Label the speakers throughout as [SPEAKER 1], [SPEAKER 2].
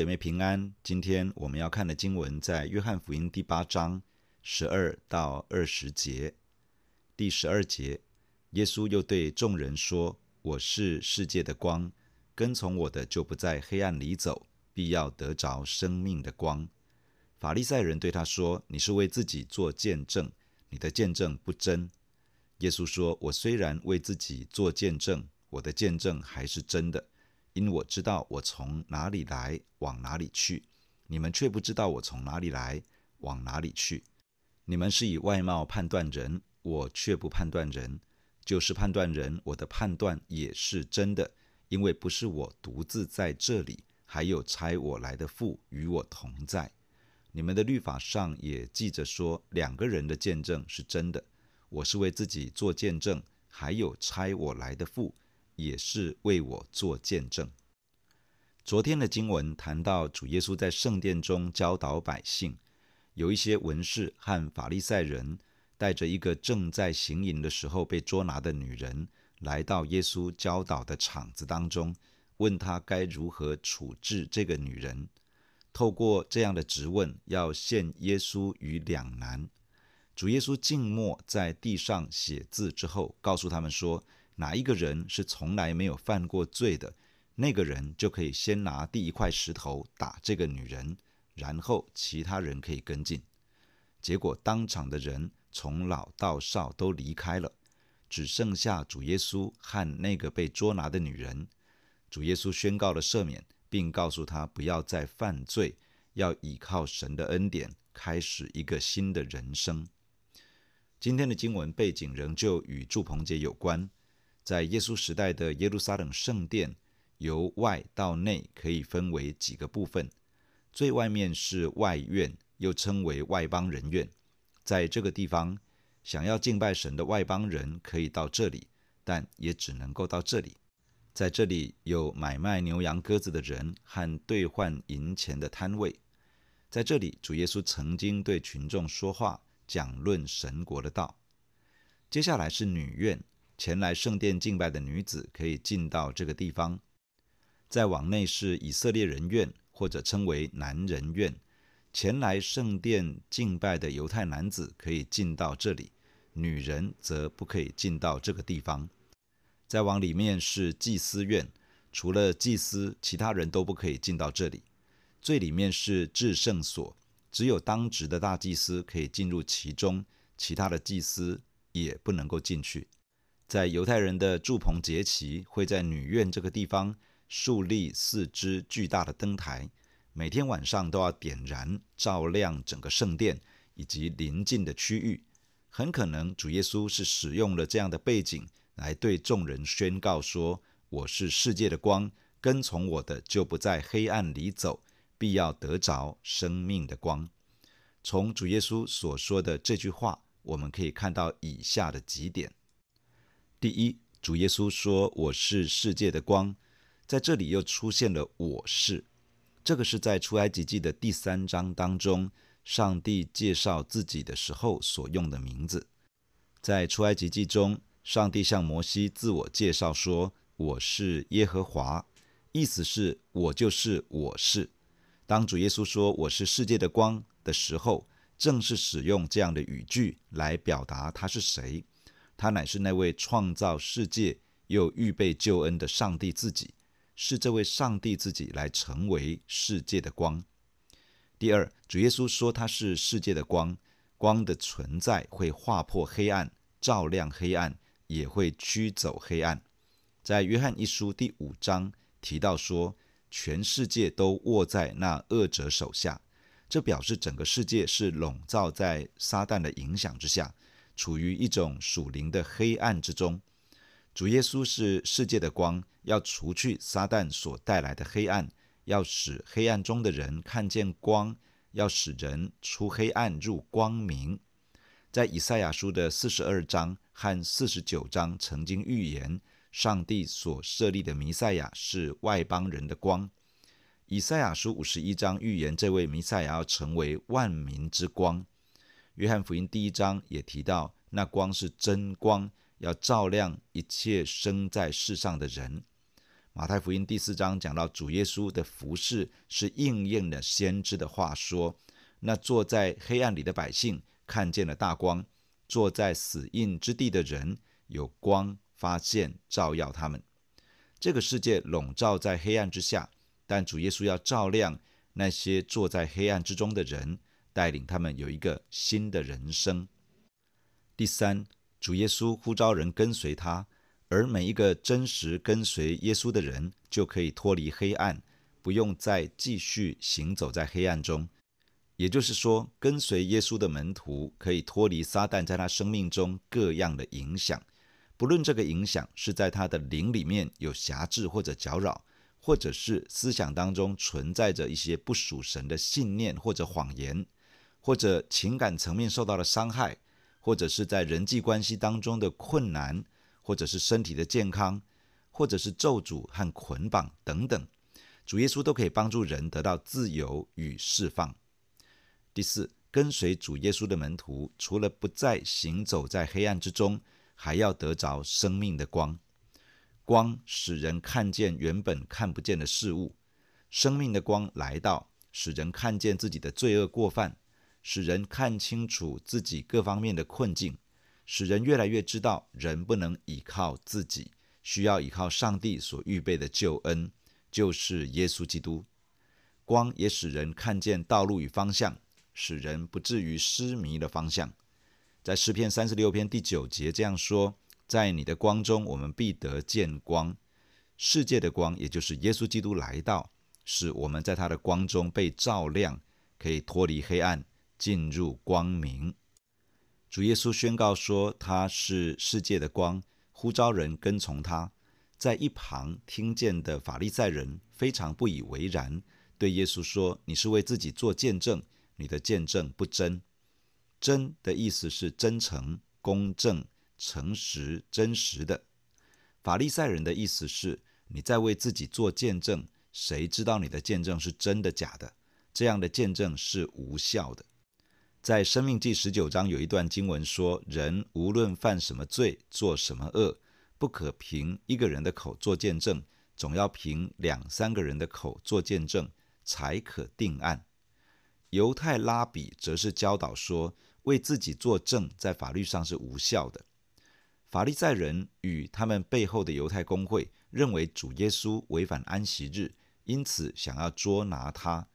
[SPEAKER 1] 姐妹平安。今天我们要看的经文在约翰福音第八章十二到二十节。第十二节，耶稣又对众人说：“我是世界的光，跟从我的就不在黑暗里走，必要得着生命的光。”法利赛人对他说：“你是为自己做见证，你的见证不真。”耶稣说：“我虽然为自己做见证，我的见证还是真的。”因我知道我从哪里来，往哪里去，你们却不知道我从哪里来，往哪里去。你们是以外貌判断人，我却不判断人。就是判断人，我的判断也是真的，因为不是我独自在这里，还有差我来的父与我同在。你们的律法上也记着说，两个人的见证是真的。我是为自己做见证，还有差我来的父。也是为我做见证。昨天的经文谈到主耶稣在圣殿中教导百姓，有一些文士和法利赛人带着一个正在行淫的时候被捉拿的女人，来到耶稣教导的场子当中，问他该如何处置这个女人。透过这样的质问，要陷耶稣于两难。主耶稣静默在地上写字之后，告诉他们说。哪一个人是从来没有犯过罪的，那个人就可以先拿第一块石头打这个女人，然后其他人可以跟进。结果当场的人从老到少都离开了，只剩下主耶稣和那个被捉拿的女人。主耶稣宣告了赦免，并告诉他不要再犯罪，要倚靠神的恩典，开始一个新的人生。今天的经文背景仍旧与祝棚节有关。在耶稣时代的耶路撒冷圣殿，由外到内可以分为几个部分。最外面是外院，又称为外邦人院。在这个地方，想要敬拜神的外邦人可以到这里，但也只能够到这里。在这里有买卖牛羊鸽子的人和兑换银钱的摊位。在这里，主耶稣曾经对群众说话，讲论神国的道。接下来是女院。前来圣殿敬拜的女子可以进到这个地方，再往内是以色列人院，或者称为男人院。前来圣殿敬拜的犹太男子可以进到这里，女人则不可以进到这个地方。再往里面是祭司院，除了祭司，其他人都不可以进到这里。最里面是至圣所，只有当值的大祭司可以进入其中，其他的祭司也不能够进去。在犹太人的住棚节期，会在女院这个地方竖立四支巨大的灯台，每天晚上都要点燃，照亮整个圣殿以及邻近的区域。很可能主耶稣是使用了这样的背景来对众人宣告说：“我是世界的光，跟从我的就不在黑暗里走，必要得着生命的光。”从主耶稣所说的这句话，我们可以看到以下的几点。第一，主耶稣说：“我是世界的光。”在这里又出现了“我是”，这个是在出埃及记的第三章当中，上帝介绍自己的时候所用的名字。在出埃及记中，上帝向摩西自我介绍说：“我是耶和华”，意思是我就是我是。当主耶稣说“我是世界的光”的时候，正是使用这样的语句来表达他是谁。他乃是那位创造世界又预备救恩的上帝自己，是这位上帝自己来成为世界的光。第二，主耶稣说他是世界的光，光的存在会划破黑暗，照亮黑暗，也会驱走黑暗。在约翰一书第五章提到说，全世界都握在那恶者手下，这表示整个世界是笼罩在撒旦的影响之下。处于一种属灵的黑暗之中，主耶稣是世界的光，要除去撒旦所带来的黑暗，要使黑暗中的人看见光，要使人出黑暗入光明。在以赛亚书的四十二章和四十九章曾经预言，上帝所设立的弥赛亚是外邦人的光。以赛亚书五十一章预言，这位弥赛亚要成为万民之光。约翰福音第一章也提到，那光是真光，要照亮一切生在世上的人。马太福音第四章讲到主耶稣的服事是应验了先知的话说：“那坐在黑暗里的百姓看见了大光，坐在死荫之地的人有光发现照耀他们。”这个世界笼罩在黑暗之下，但主耶稣要照亮那些坐在黑暗之中的人，带领他们有一个新的人生。第三，主耶稣呼召人跟随他。而每一个真实跟随耶稣的人，就可以脱离黑暗，不用再继续行走在黑暗中。也就是说，跟随耶稣的门徒可以脱离撒旦在他生命中各样的影响，不论这个影响是在他的灵里面有辖制或者搅扰，或者是思想当中存在着一些不属神的信念或者谎言，或者情感层面受到了伤害，或者是在人际关系当中的困难。或者是身体的健康，或者是咒诅和捆绑等等，主耶稣都可以帮助人得到自由与释放。第四，跟随主耶稣的门徒，除了不再行走在黑暗之中，还要得着生命的光。光使人看见原本看不见的事物，生命的光来到，使人看见自己的罪恶过犯，使人看清楚自己各方面的困境。使人越来越知道，人不能依靠自己，需要依靠上帝所预备的救恩，就是耶稣基督。光也使人看见道路与方向，使人不至于失迷的方向。在诗篇三十六篇第九节这样说：“在你的光中，我们必得见光。”世界的光，也就是耶稣基督来到，使我们在他的光中被照亮，可以脱离黑暗，进入光明。主耶稣宣告说他是世界的光，呼召人跟从他。在一旁听见的法利赛人非常不以为然，对耶稣说：“你是为自己做见证，你的见证不真。真的意思是真诚、公正、诚实、真实的。法利赛人的意思是你在为自己做见证，谁知道你的见证是真的假的？这样的见证是无效的。”在《生命记》十九章有一段经文说：“人无论犯什么罪，做什么恶，不可凭一个人的口做见证，总要凭两三个人的口做见证，才可定案。”犹太拉比则是教导说，为自己作证在法律上是无效的。法利赛人与他们背后的犹太公会认为主耶稣违反安息日，因此想要捉拿他。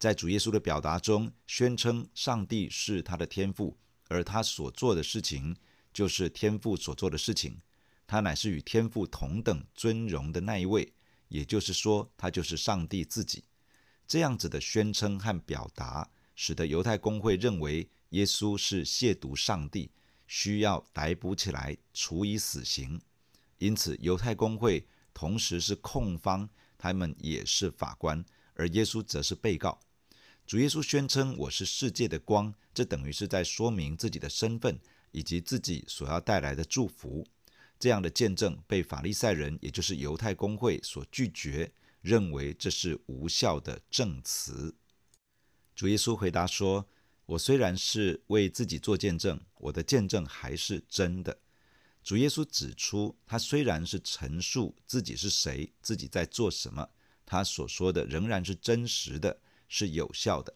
[SPEAKER 1] 在主耶稣的表达中，宣称上帝是他的天父，而他所做的事情就是天父所做的事情。他乃是与天父同等尊荣的那一位，也就是说，他就是上帝自己。这样子的宣称和表达，使得犹太公会认为耶稣是亵渎上帝，需要逮捕起来处以死刑。因此，犹太公会同时是控方，他们也是法官，而耶稣则是被告。主耶稣宣称：“我是世界的光。”这等于是在说明自己的身份以及自己所要带来的祝福。这样的见证被法利赛人，也就是犹太公会所拒绝，认为这是无效的证词。主耶稣回答说：“我虽然是为自己做见证，我的见证还是真的。”主耶稣指出，他虽然是陈述自己是谁，自己在做什么，他所说的仍然是真实的。是有效的。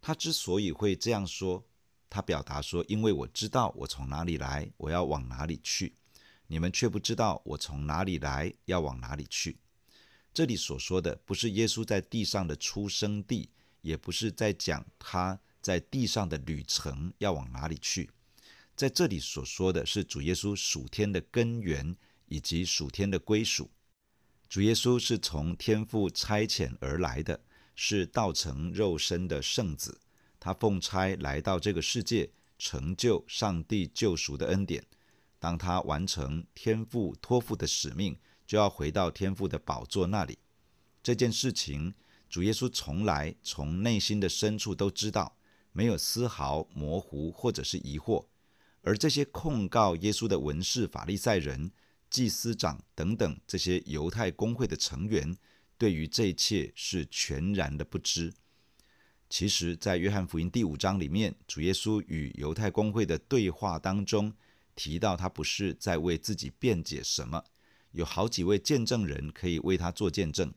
[SPEAKER 1] 他之所以会这样说，他表达说：“因为我知道我从哪里来，我要往哪里去；你们却不知道我从哪里来，要往哪里去。”这里所说的不是耶稣在地上的出生地，也不是在讲他在地上的旅程要往哪里去。在这里所说的是主耶稣属天的根源以及属天的归属。主耶稣是从天父差遣而来的。是道成肉身的圣子，他奉差来到这个世界，成就上帝救赎的恩典。当他完成天父托付的使命，就要回到天父的宝座那里。这件事情，主耶稣从来从内心的深处都知道，没有丝毫模糊或者是疑惑。而这些控告耶稣的文士、法利赛人、祭司长等等这些犹太公会的成员，对于这一切是全然的不知。其实，在约翰福音第五章里面，主耶稣与犹太公会的对话当中，提到他不是在为自己辩解什么，有好几位见证人可以为他做见证，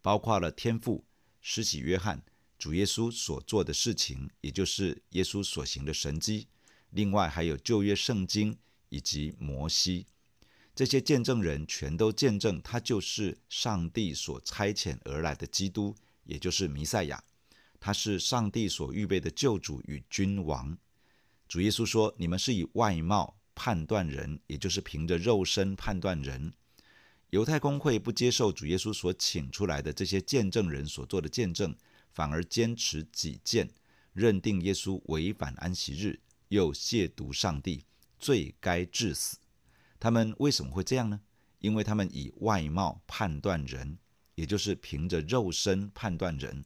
[SPEAKER 1] 包括了天父、施洗约翰、主耶稣所做的事情，也就是耶稣所行的神迹。另外还有旧约圣经以及摩西，这些见证人全都见证他就是上帝所差遣而来的基督，也就是弥赛亚。他是上帝所预备的救主与君王。主耶稣说：“你们是以外貌判断人，也就是凭着肉身判断人。”犹太公会不接受主耶稣所请出来的这些见证人所做的见证，反而坚持己见，认定耶稣违反安息日，又亵渎上帝，罪该致死。他们为什么会这样呢？因为他们以外貌判断人，也就是凭着肉身判断人。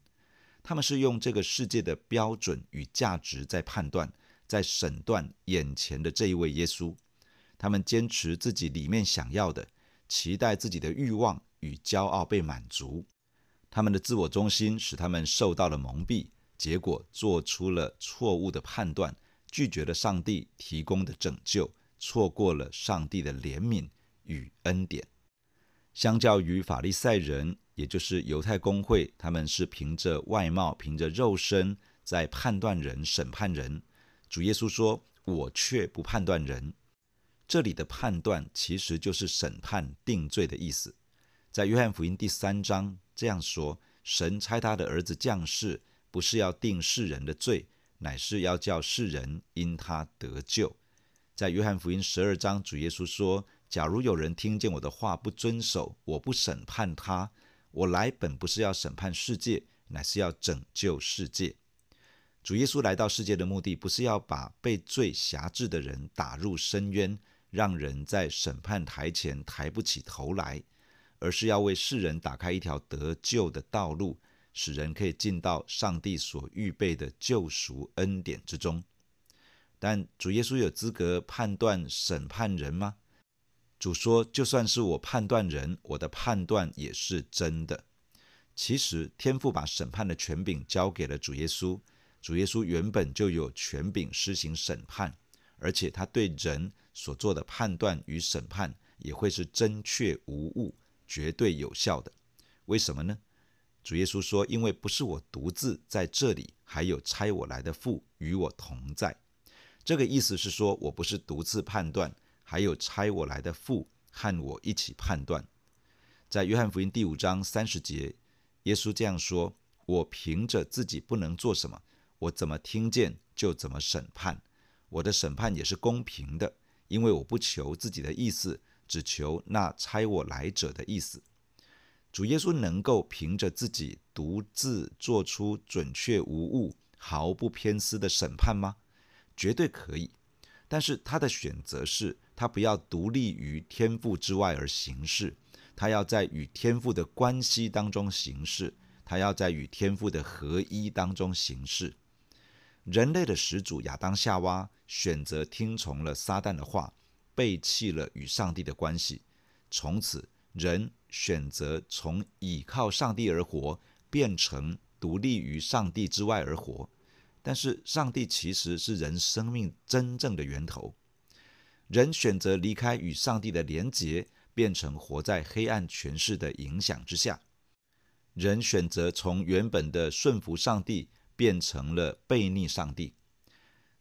[SPEAKER 1] 他们是用这个世界的标准与价值在判断，在审断眼前的这一位耶稣。他们坚持自己里面想要的，期待自己的欲望与骄傲被满足。他们的自我中心使他们受到了蒙蔽，结果做出了错误的判断，拒绝了上帝提供的拯救，错过了上帝的怜悯与恩典。相较于法利赛人，也就是犹太公会，他们是凭着外貌、凭着肉身在判断人、审判人。主耶稣说：“我却不判断人。”这里的判断其实就是审判、定罪的意思。在约翰福音第三章这样说：“神差他的儿子降世，不是要定世人的罪，乃是要叫世人因他得救。”在约翰福音十二章，主耶稣说：“假如有人听见我的话不遵守，我不审判他。”我来本不是要审判世界，乃是要拯救世界。主耶稣来到世界的目的，不是要把被罪辖制的人打入深渊，让人在审判台前抬不起头来，而是要为世人打开一条得救的道路，使人可以进到上帝所预备的救赎恩典之中。但主耶稣有资格判断审判人吗？主说：“就算是我判断人，我的判断也是真的。”其实，天父把审判的权柄交给了主耶稣。主耶稣原本就有权柄施行审判，而且他对人所做的判断与审判也会是真确无误、绝对有效的。为什么呢？主耶稣说：“因为不是我独自在这里，还有差我来的父与我同在。”这个意思是说，我不是独自判断。还有差我来的父和我一起判断，在约翰福音第五章三十节，耶稣这样说：“我凭着自己不能做什么，我怎么听见就怎么审判。我的审判也是公平的，因为我不求自己的意思，只求那差我来者的意思。”主耶稣能够凭着自己独自做出准确无误、毫不偏私的审判吗？绝对可以。但是他的选择是，他不要独立于天赋之外而行事，他要在与天赋的关系当中行事，他要在与天赋的合一当中行事。人类的始祖亚当夏娃选择听从了撒旦的话，背弃了与上帝的关系，从此人选择从倚靠上帝而活，变成独立于上帝之外而活。但是，上帝其实是人生命真正的源头。人选择离开与上帝的连结，变成活在黑暗权势的影响之下。人选择从原本的顺服上帝，变成了悖逆上帝。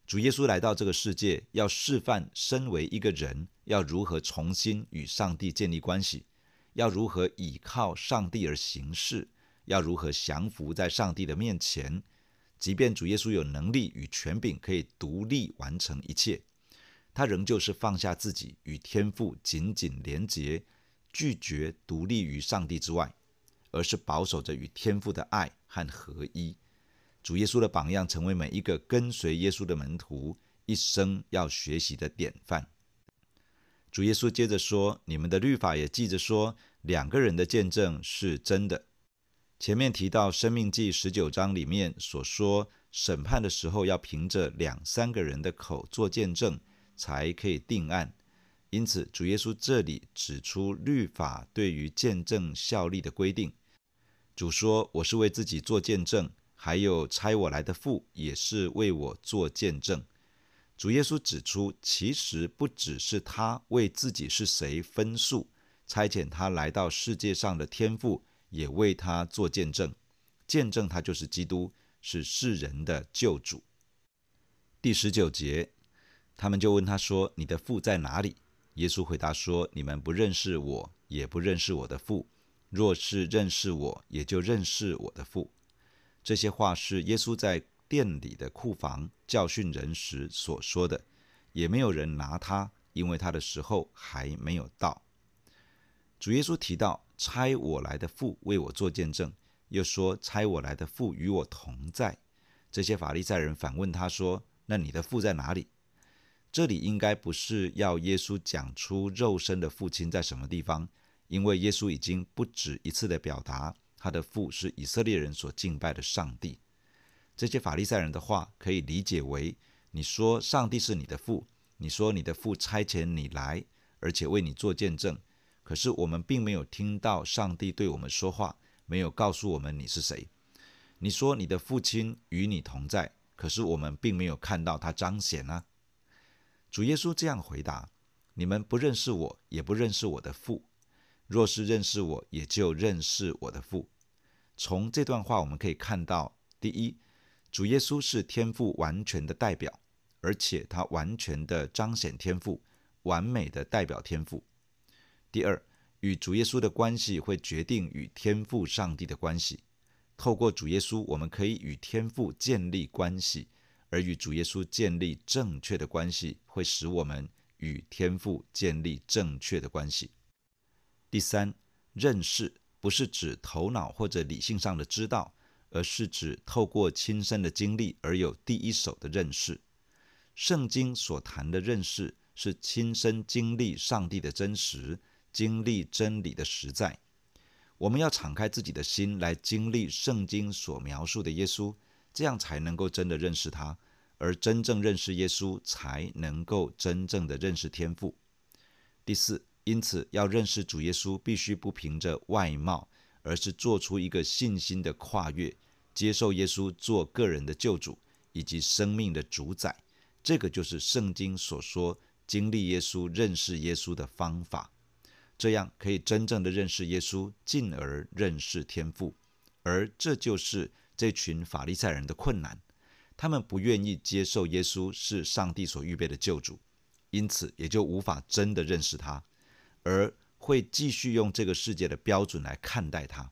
[SPEAKER 1] 主耶稣来到这个世界，要示范身为一个人，要如何重新与上帝建立关系，要如何倚靠上帝而行事，要如何降服在上帝的面前。即便主耶稣有能力与权柄，可以独立完成一切，他仍旧是放下自己，与天父紧紧连结，拒绝独立于上帝之外，而是保守着与天父的爱和合一。主耶稣的榜样，成为每一个跟随耶稣的门徒一生要学习的典范。主耶稣接着说：“你们的律法也记着说，两个人的见证是真的。”前面提到《生命记》十九章里面所说，审判的时候要凭着两三个人的口做见证，才可以定案。因此，主耶稣这里指出律法对于见证效力的规定。主说：“我是为自己做见证，还有差我来的父也是为我做见证。”主耶稣指出，其实不只是他为自己是谁分数，差遣他来到世界上的天赋也为他做见证，见证他就是基督，是世人的救主。第十九节，他们就问他说：“你的父在哪里？”耶稣回答说：“你们不认识我，也不认识我的父。若是认识我，也就认识我的父。”这些话是耶稣在殿里的库房教训人时所说的，也没有人拿他，因为他的时候还没有到。主耶稣提到差我来的父为我做见证，又说差我来的父与我同在。这些法利赛人反问他说：“那你的父在哪里？”这里应该不是要耶稣讲出肉身的父亲在什么地方，因为耶稣已经不止一次的表达他的父是以色列人所敬拜的上帝。这些法利赛人的话可以理解为：你说上帝是你的父，你说你的父差遣你来，而且为你做见证，可是我们并没有听到上帝对我们说话，没有告诉我们你是谁。你说你的父亲与你同在，可是我们并没有看到他彰显啊。主耶稣这样回答：“你们不认识我，也不认识我的父。若是认识我，也就认识我的父。”从这段话我们可以看到，第一，主耶稣是天父完全的代表，而且他完全的彰显天父，完美的代表天父。第二，与主耶稣的关系会决定与天父上帝的关系。透过主耶稣，我们可以与天父建立关系。而与主耶稣建立正确的关系，会使我们与天父建立正确的关系。第三，认识不是指头脑或者理性上的知道，而是指透过亲身的经历而有第一手的认识。圣经所谈的认识，是亲身经历上帝的真实，经历真理的实在。我们要敞开自己的心来经历圣经所描述的耶稣。这样才能够真的认识他，而真正认识耶稣，才能够真正的认识天父。第四，因此要认识主耶稣，必须不凭着外貌，而是做出一个信心的跨越，接受耶稣做个人的救主以及生命的主宰。这个就是圣经所说经历耶稣、认识耶稣的方法。这样可以真正的认识耶稣，进而认识天父，而这就是。这群法利赛人的困难，他们不愿意接受耶稣是上帝所预备的救主，因此也就无法真的认识他，而会继续用这个世界的标准来看待他。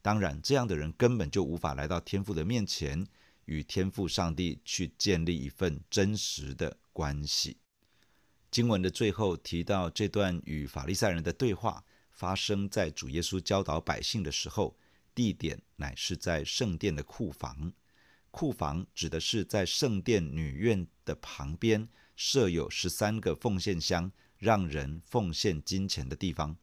[SPEAKER 1] 当然，这样的人根本就无法来到天父的面前，与天父上帝去建立一份真实的关系。经文的最后提到，这段与法利赛人的对话发生在主耶稣教导百姓的时候。地点乃是在圣殿的库房，库房指的是在圣殿女院的旁边设有十三个奉献箱，让人奉献金钱的地方。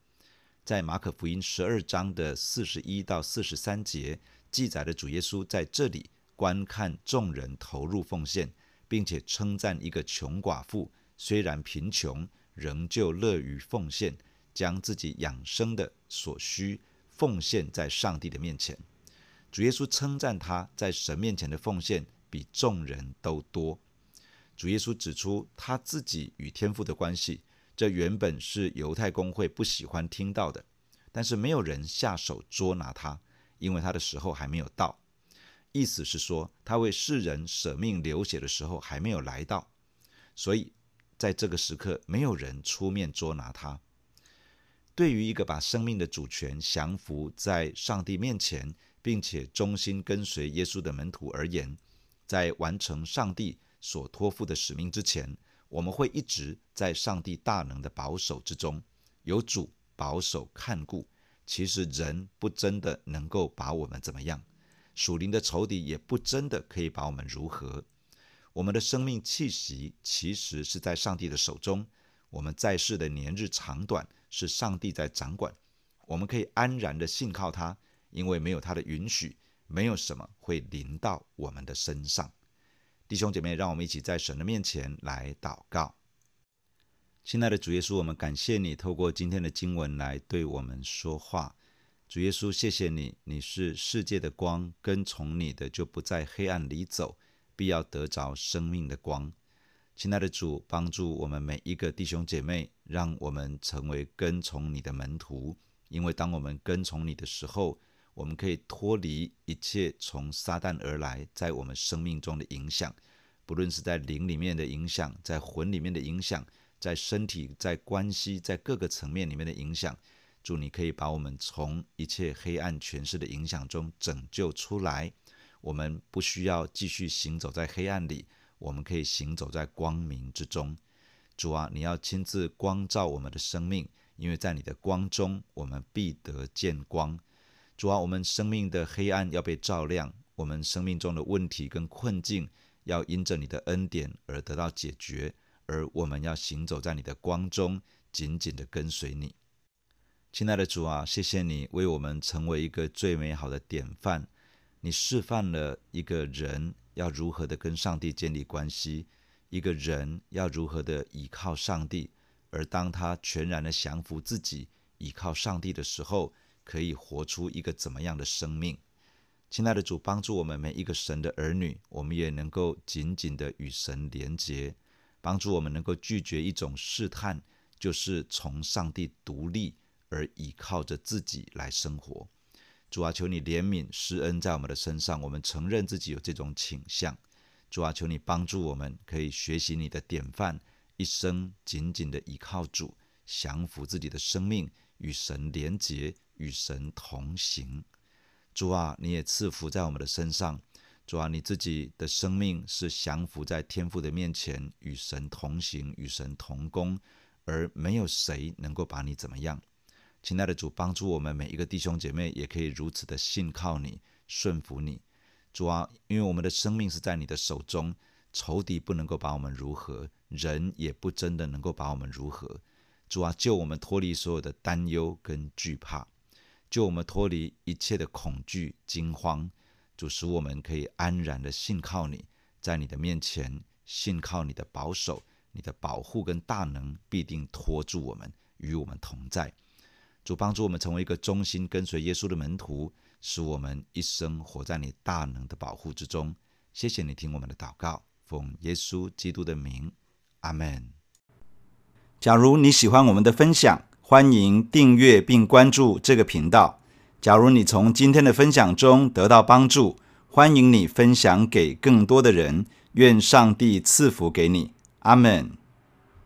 [SPEAKER 1] 在马可福音十二章的四十一到四十三节记载了主耶稣在这里观看众人投入奉献，并且称赞一个穷寡妇，虽然贫穷，仍旧乐于奉献，将自己养生的所需。奉献在上帝的面前，主耶稣称赞他在神面前的奉献比众人都多。主耶稣指出他自己与天父的关系，这原本是犹太公会不喜欢听到的，但是没有人下手捉拿他，因为他的时候还没有到。意思是说，他为世人舍命流血的时候还没有来到，所以在这个时刻，没有人出面捉拿他。对于一个把生命的主权降服在上帝面前，并且忠心跟随耶稣的门徒而言，在完成上帝所托付的使命之前，我们会一直在上帝大能的保守之中，有主保守看顾。其实人不真的能够把我们怎么样，属灵的仇敌也不真的可以把我们如何。我们的生命气息其实是在上帝的手中，我们在世的年日长短。是上帝在掌管，我们可以安然的信靠他，因为没有他的允许，没有什么会临到我们的身上。弟兄姐妹，让我们一起在神的面前来祷告。亲爱的主耶稣，我们感谢你透过今天的经文来对我们说话。主耶稣，谢谢你，你是世界的光，跟从你的就不在黑暗里走，必要得着生命的光。亲爱的主，帮助我们每一个弟兄姐妹，让我们成为跟从你的门徒。因为当我们跟从你的时候，我们可以脱离一切从撒旦而来在我们生命中的影响，不论是在灵里面的影响，在魂里面的影响，在身体、在关系、在各个层面里面的影响。主，你可以把我们从一切黑暗权势的影响中拯救出来。我们不需要继续行走在黑暗里，我们可以行走在光明之中。主啊，你要亲自光照我们的生命，因为在你的光中，我们必得见光。主啊，我们生命的黑暗要被照亮，我们生命中的问题跟困境要因着你的恩典而得到解决，而我们要行走在你的光中，紧紧地跟随你。亲爱的主啊，谢谢你为我们成为一个最美好的典范。你示范了一个人要如何的跟上帝建立关系，一个人要如何的倚靠上帝，而当他全然的降服自己，倚靠上帝的时候，可以活出一个怎么样的生命？亲爱的主，帮助我们每一个神的儿女，我们也能够紧紧的与神连结，帮助我们能够拒绝一种试探，就是从上帝独立。而倚靠着自己来生活，主啊，求你怜悯施恩在我们的身上。我们承认自己有这种倾向，主啊，求你帮助我们，可以学习你的典范，一生紧紧的倚靠主，降服自己的生命，与神连结，与神同行。主啊，你也赐福在我们的身上。主啊，你自己的生命是降服在天父的面前，与神同行，与神同工，而没有谁能够把你怎么样。亲爱的主，帮助我们每一个弟兄姐妹，也可以如此的信靠你、顺服你。主啊，因为我们的生命是在你的手中，仇敌不能够把我们如何，人也不真的能够把我们如何。主啊，救我们脱离所有的担忧跟惧怕，救我们脱离一切的恐惧、惊慌。主，使我们可以安然的信靠你，在你的面前信靠你的保守、你的保护跟大能，必定托住我们，与我们同在。主帮助我们成为一个忠心跟随耶稣的门徒，使我们一生活在你大能的保护之中。谢谢你听我们的祷告，奉耶稣基督的名，阿门。假如你喜欢我们的分享，欢迎订阅并关注这个频道。假如你从今天的分享中得到帮助，欢迎你分享给更多的人。愿上帝赐福给你，阿门。